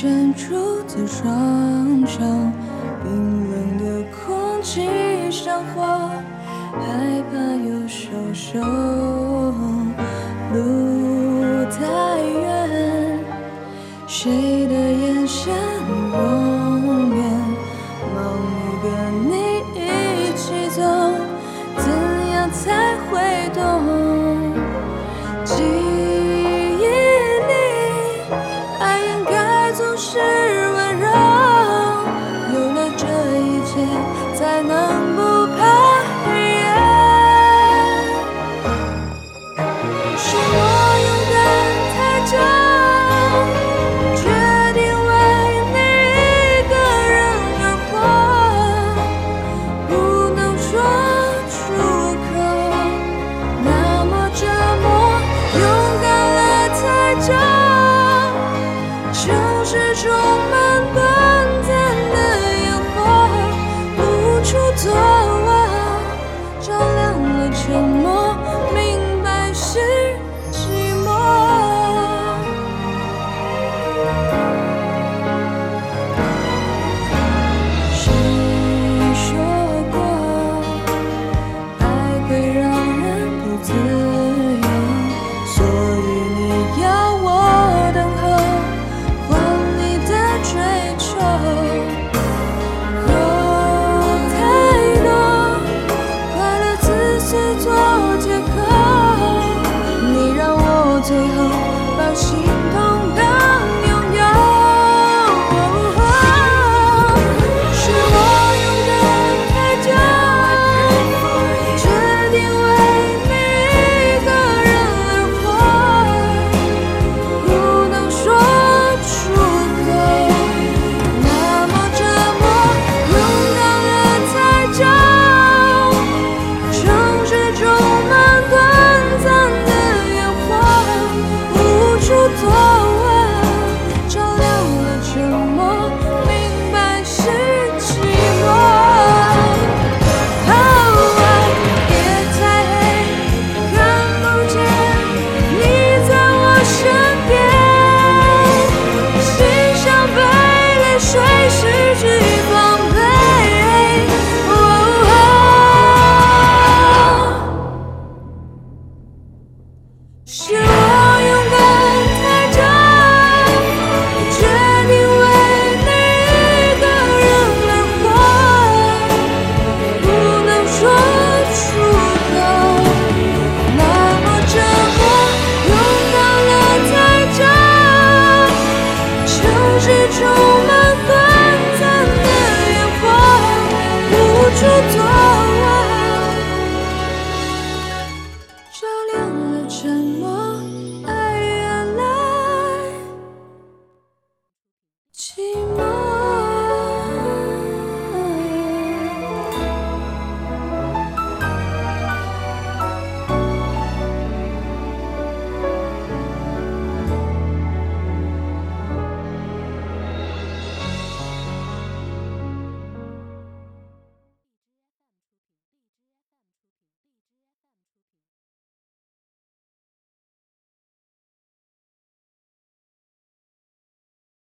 牵住的双手，冰冷的空气像火，害怕又受伤。路太远，谁？说。不做充满。